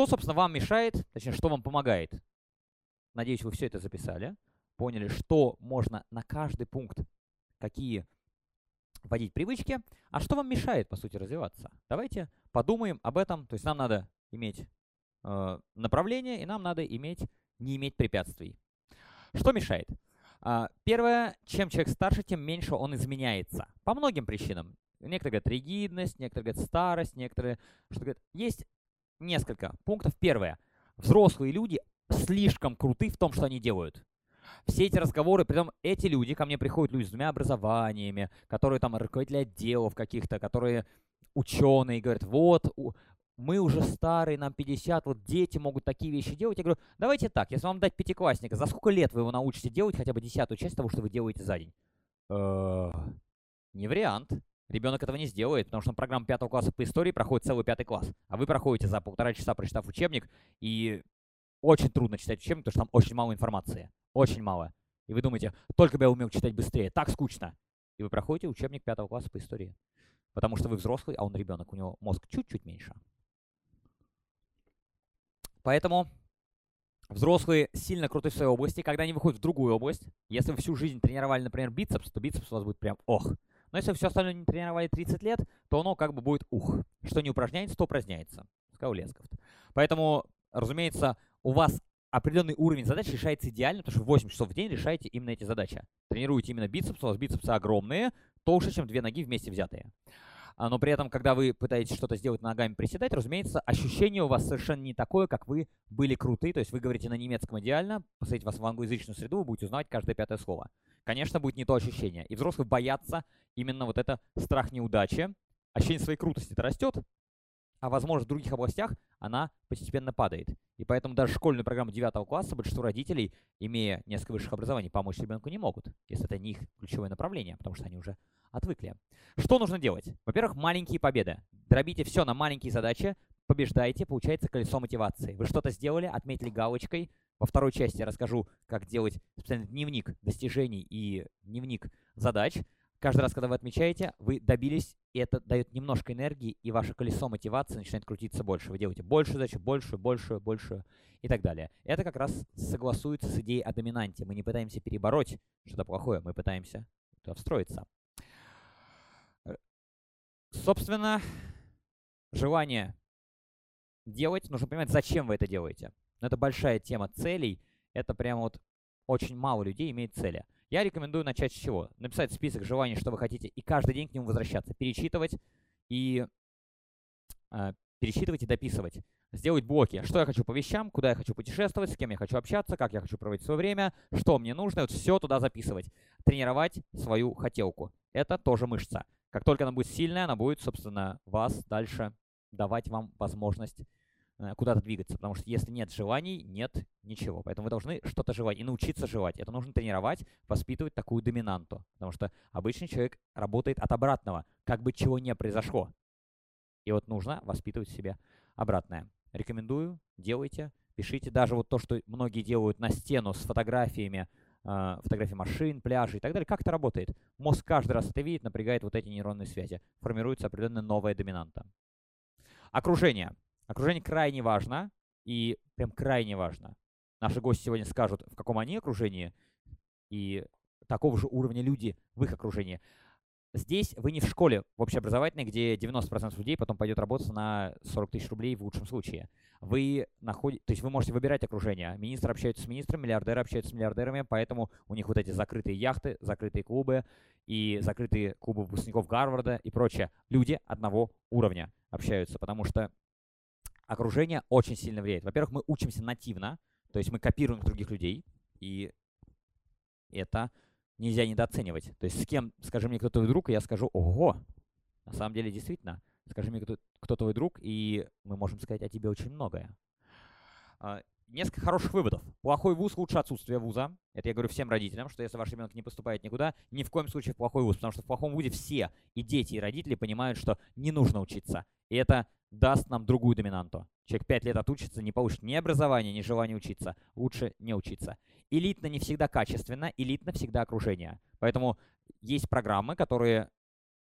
Что, собственно, вам мешает, точнее, что вам помогает? Надеюсь, вы все это записали, поняли, что можно на каждый пункт, какие вводить привычки, а что вам мешает, по сути, развиваться. Давайте подумаем об этом. То есть нам надо иметь э, направление, и нам надо иметь, не иметь препятствий. Что мешает? Э, первое, чем человек старше, тем меньше он изменяется. По многим причинам. Некоторые говорят ригидность, некоторые говорят старость, некоторые что говорят. Есть несколько пунктов. Первое. Взрослые люди слишком круты в том, что они делают все эти разговоры, притом эти люди, ко мне приходят люди с двумя образованиями, которые там руководители отделов каких-то, которые ученые, говорят, вот, мы уже старые, нам 50, вот дети могут такие вещи делать. Я говорю, давайте так, если вам дать пятиклассника, за сколько лет вы его научите делать хотя бы десятую часть того, что вы делаете за день? Э, не вариант. Ребенок этого не сделает, потому что он программу пятого класса по истории проходит целый пятый класс. А вы проходите за полтора часа, прочитав учебник, и очень трудно читать учебник, потому что там очень мало информации. Очень мало. И вы думаете, только бы я умел читать быстрее, так скучно. И вы проходите учебник пятого класса по истории. Потому что вы взрослый, а он ребенок, у него мозг чуть-чуть меньше. Поэтому взрослые сильно круты в своей области. Когда они выходят в другую область, если вы всю жизнь тренировали, например, бицепс, то бицепс у вас будет прям ох. Но если все остальное не тренировали 30 лет, то оно как бы будет ух. Что не упражняется, то упраздняется. Сказал Лесков. Поэтому, разумеется, у вас определенный уровень задач решается идеально, потому что 8 часов в день решаете именно эти задачи. Тренируете именно бицепс, у вас бицепсы огромные, толще, чем две ноги вместе взятые. А, но при этом, когда вы пытаетесь что-то сделать ногами приседать, разумеется, ощущение у вас совершенно не такое, как вы были круты. То есть вы говорите на немецком идеально, посадите вас в англоязычную среду, вы будете узнавать каждое пятое слово. Конечно, будет не то ощущение. И взрослые боятся именно вот это страх неудачи. Ощущение своей крутости-то растет, а возможность в других областях, она постепенно падает. И поэтому даже школьную программу 9 класса большинство родителей, имея несколько высших образований, помочь ребенку не могут, если это не их ключевое направление, потому что они уже отвыкли. Что нужно делать? Во-первых, маленькие победы. Дробите все на маленькие задачи, побеждайте, получается колесо мотивации. Вы что-то сделали, отметили галочкой. Во второй части я расскажу, как делать специальный дневник достижений и дневник задач. Каждый раз, когда вы отмечаете, вы добились, и это дает немножко энергии, и ваше колесо мотивации начинает крутиться больше. Вы делаете больше задачу, большую, большую, большую и так далее. Это как раз согласуется с идеей о доминанте. Мы не пытаемся перебороть что-то плохое, мы пытаемся туда встроиться. Собственно, желание делать, нужно понимать, зачем вы это делаете. Но это большая тема целей. Это прямо вот очень мало людей имеет цели. Я рекомендую начать с чего? Написать список желаний, что вы хотите, и каждый день к нему возвращаться, перечитывать и э, перечитывать и дописывать. Сделать блоки. Что я хочу по вещам, куда я хочу путешествовать, с кем я хочу общаться, как я хочу проводить свое время, что мне нужно. Вот все туда записывать. Тренировать свою хотелку. Это тоже мышца. Как только она будет сильная, она будет, собственно, вас дальше давать вам возможность куда-то двигаться, потому что если нет желаний, нет ничего. Поэтому вы должны что-то желать и научиться желать. Это нужно тренировать, воспитывать такую доминанту, потому что обычный человек работает от обратного, как бы чего не произошло. И вот нужно воспитывать в себе обратное. Рекомендую, делайте, пишите. Даже вот то, что многие делают на стену с фотографиями, э, фотографии машин, пляжей и так далее, как это работает? Мозг каждый раз это видит, напрягает вот эти нейронные связи. Формируется определенная новая доминанта. Окружение. Окружение крайне важно, и прям крайне важно. Наши гости сегодня скажут, в каком они окружении, и такого же уровня люди в их окружении. Здесь вы не в школе в общеобразовательной, где 90% людей потом пойдет работать на 40 тысяч рублей в лучшем случае. Вы находите, то есть вы можете выбирать окружение. Министры общаются с министрами, миллиардеры общаются с миллиардерами, поэтому у них вот эти закрытые яхты, закрытые клубы и закрытые клубы выпускников Гарварда и прочее. Люди одного уровня общаются, потому что окружение очень сильно влияет. Во-первых, мы учимся нативно, то есть мы копируем других людей, и это нельзя недооценивать. То есть с кем, скажи мне, кто твой друг, и я скажу, ого, на самом деле действительно, скажи мне, кто, кто твой друг, и мы можем сказать о тебе очень многое. Несколько хороших выводов. Плохой вуз лучше отсутствия вуза. Это я говорю всем родителям, что если ваш ребенок не поступает никуда, ни в коем случае в плохой вуз, потому что в плохом вузе все, и дети, и родители понимают, что не нужно учиться. И это даст нам другую доминанту. Человек 5 лет отучится, не получит ни образования, ни желания учиться. Лучше не учиться. Элитно не всегда качественно, элитно всегда окружение. Поэтому есть программы, которые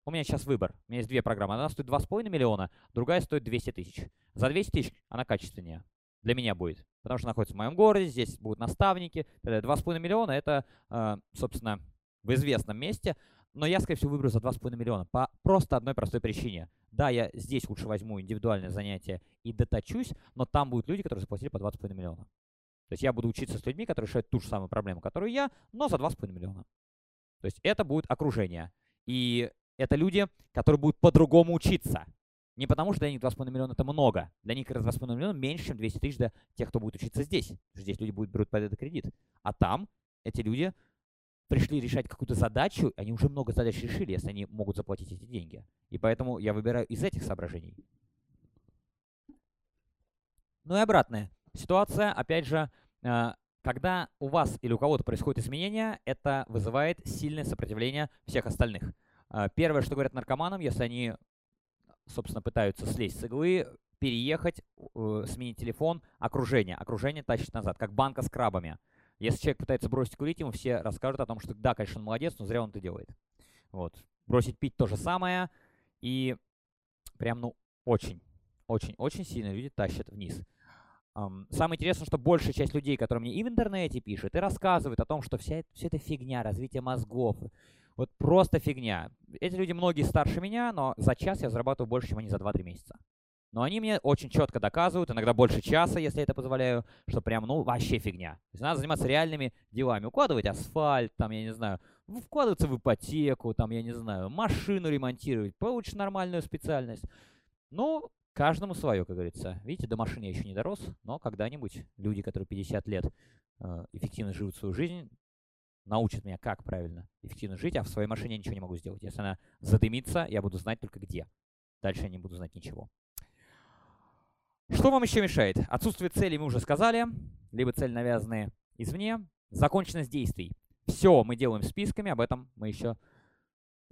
у меня сейчас выбор. У меня есть две программы. Одна стоит 2,5 миллиона, другая стоит 200 тысяч. За 200 тысяч она качественнее. Для меня будет. Потому что находится в моем городе, здесь будут наставники. 2,5 миллиона это, э, собственно, в известном месте. Но я, скорее всего, выберу за 2,5 миллиона. По просто одной простой причине. Да, я здесь лучше возьму индивидуальное занятие и доточусь, но там будут люди, которые заплатили по 2,5 миллиона. То есть я буду учиться с людьми, которые решают ту же самую проблему, которую я, но за 2,5 миллиона. То есть это будет окружение. И это люди, которые будут по-другому учиться. Не потому, что для них 2,5 миллиона это много. Для них 2,5 миллиона меньше, чем 200 тысяч для тех, кто будет учиться здесь. Здесь люди будут берут под это кредит. А там эти люди пришли решать какую-то задачу, они уже много задач решили, если они могут заплатить эти деньги. И поэтому я выбираю из этих соображений. Ну и обратная ситуация, опять же, э, когда у вас или у кого-то происходит изменение, это вызывает сильное сопротивление всех остальных. Э, первое, что говорят наркоманам, если они, собственно, пытаются слезть с иглы, переехать, э, сменить телефон, окружение. Окружение тащит назад, как банка с крабами. Если человек пытается бросить курить, ему все расскажут о том, что да, конечно, он молодец, но зря он это делает. Вот. Бросить пить то же самое. И прям, ну, очень, очень, очень сильно люди тащат вниз. Самое интересное, что большая часть людей, которые мне и в интернете пишут, и рассказывают о том, что вся, вся эта фигня, развитие мозгов, вот просто фигня. Эти люди многие старше меня, но за час я зарабатываю больше, чем они за 2-3 месяца. Но они мне очень четко доказывают, иногда больше часа, если я это позволяю, что прям, ну, вообще фигня. То есть надо заниматься реальными делами. Укладывать асфальт, там, я не знаю, вкладываться в ипотеку, там, я не знаю, машину ремонтировать, получишь нормальную специальность. Ну, каждому свое, как говорится. Видите, до машины я еще не дорос, но когда-нибудь люди, которые 50 лет э, эффективно живут свою жизнь, научат меня, как правильно эффективно жить, а в своей машине я ничего не могу сделать. Если она задымится, я буду знать только где. Дальше я не буду знать ничего. Что вам еще мешает? Отсутствие цели мы уже сказали, либо цель навязанные извне. Законченность действий. Все мы делаем списками, об этом мы еще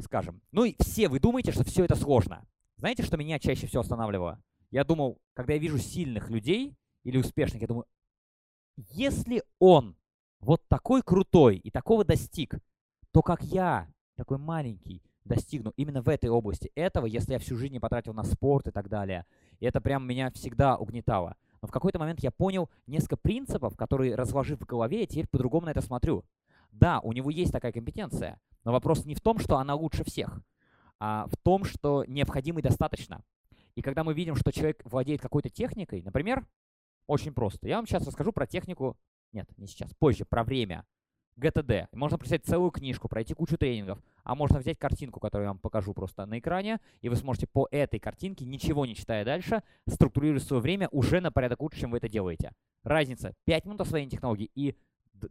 скажем. Ну и все вы думаете, что все это сложно. Знаете, что меня чаще всего останавливало? Я думал, когда я вижу сильных людей или успешных, я думаю, если он вот такой крутой и такого достиг, то как я, такой маленький, достигну именно в этой области этого, если я всю жизнь не потратил на спорт и так далее. И это прям меня всегда угнетало. Но в какой-то момент я понял несколько принципов, которые, разложив в голове, я теперь по-другому на это смотрю. Да, у него есть такая компетенция, но вопрос не в том, что она лучше всех, а в том, что необходимо и достаточно. И когда мы видим, что человек владеет какой-то техникой, например, очень просто. Я вам сейчас расскажу про технику, нет, не сейчас, позже, про время. GTD. Можно прочитать целую книжку, пройти кучу тренингов, а можно взять картинку, которую я вам покажу просто на экране, и вы сможете по этой картинке, ничего не читая дальше, структурировать свое время уже на порядок лучше, чем вы это делаете. Разница 5 минут освоения технологий и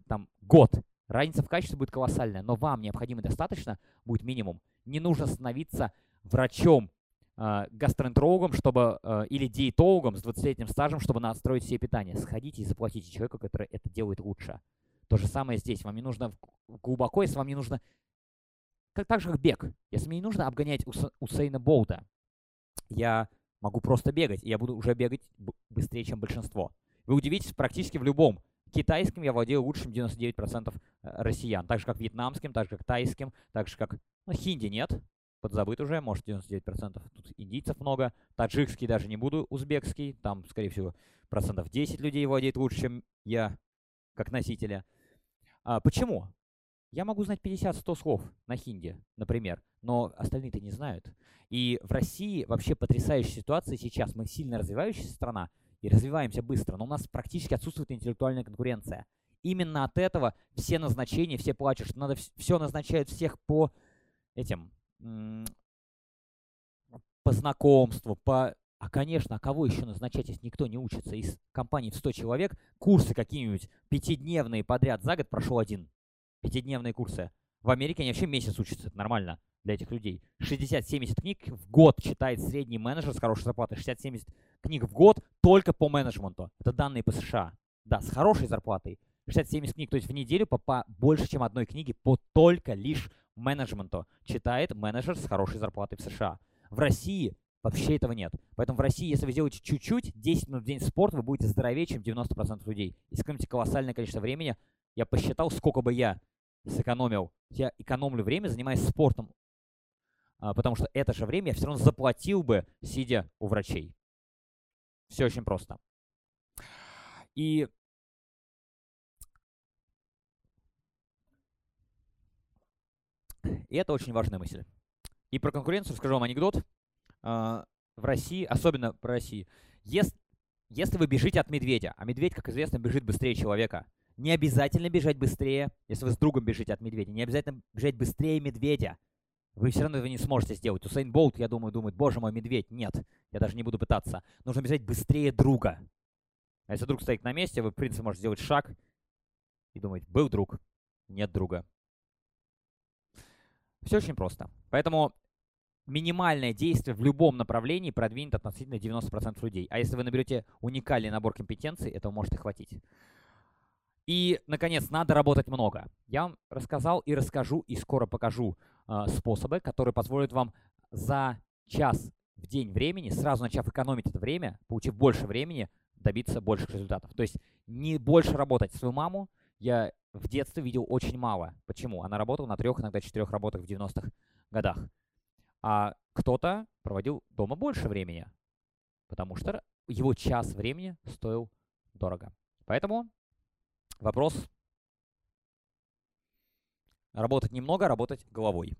там год. Разница в качестве будет колоссальная, но вам необходимо достаточно будет минимум. Не нужно становиться врачом, гастроэнтерологом, чтобы, э, или диетологом с 20-летним стажем, чтобы настроить себе питание. Сходите и заплатите человеку, который это делает лучше. То же самое здесь. Вам не нужно глубоко, если вам не нужно... Как, так же, как бег. Если мне не нужно обгонять Ус, Усейна Болта, я могу просто бегать, и я буду уже бегать быстрее, чем большинство. Вы удивитесь, практически в любом китайским я владею лучше, чем 99% э, россиян. Так же, как вьетнамским, так же, как тайским, так же, как... Ну, хинди нет, подзабыт уже, может 99%. Тут индийцев много. Таджикский даже не буду, узбекский. Там, скорее всего, процентов 10 людей владеет лучше, чем я, как носителя. А, почему? Я могу знать 50-100 слов на хинди, например, но остальные-то не знают. И в России вообще потрясающая ситуация сейчас. Мы сильно развивающаяся страна и развиваемся быстро, но у нас практически отсутствует интеллектуальная конкуренция. Именно от этого все назначения, все плачут, надо все назначают всех по этим, по знакомству, по а, конечно, а кого еще назначать, если никто не учится? Из компаний в 100 человек курсы какие-нибудь пятидневные подряд за год прошел один. Пятидневные курсы. В Америке они вообще месяц учатся, это нормально для этих людей. 60-70 книг в год читает средний менеджер с хорошей зарплатой. 60-70 книг в год только по менеджменту. Это данные по США. Да, с хорошей зарплатой. 60-70 книг, то есть в неделю по, по больше, чем одной книги по только лишь менеджменту читает менеджер с хорошей зарплатой в США. В России Вообще этого нет. Поэтому в России, если вы сделаете чуть-чуть, 10 минут в день спорт, вы будете здоровее, чем 90% людей. И сэкономите колоссальное количество времени. Я посчитал, сколько бы я сэкономил. Я экономлю время, занимаясь спортом а, потому что это же время я все равно заплатил бы, сидя у врачей. Все очень просто. И И это очень важная мысль. И про конкуренцию расскажу вам анекдот. А, в России, особенно про Россию, если, если вы бежите от медведя, а медведь, как известно, бежит быстрее человека, не обязательно бежать быстрее, если вы с другом бежите от медведя, не обязательно бежать быстрее медведя. Вы все равно этого не сможете сделать. Усейн Болт, я думаю, думает, боже мой, медведь. Нет, я даже не буду пытаться. Нужно бежать быстрее друга. А если друг стоит на месте, вы, в принципе, можете сделать шаг и думать, был друг, нет друга. Все очень просто. Поэтому минимальное действие в любом направлении продвинет относительно 90% людей. А если вы наберете уникальный набор компетенций, этого может и хватить. И, наконец, надо работать много. Я вам рассказал и расскажу, и скоро покажу э, способы, которые позволят вам за час в день времени, сразу начав экономить это время, получив больше времени, добиться больших результатов. То есть не больше работать. Свою маму я в детстве видел очень мало. Почему? Она работала на трех, иногда четырех работах в 90-х годах. А кто-то проводил дома больше времени, потому что его час времени стоил дорого. Поэтому Вопрос. Работать немного, работать головой.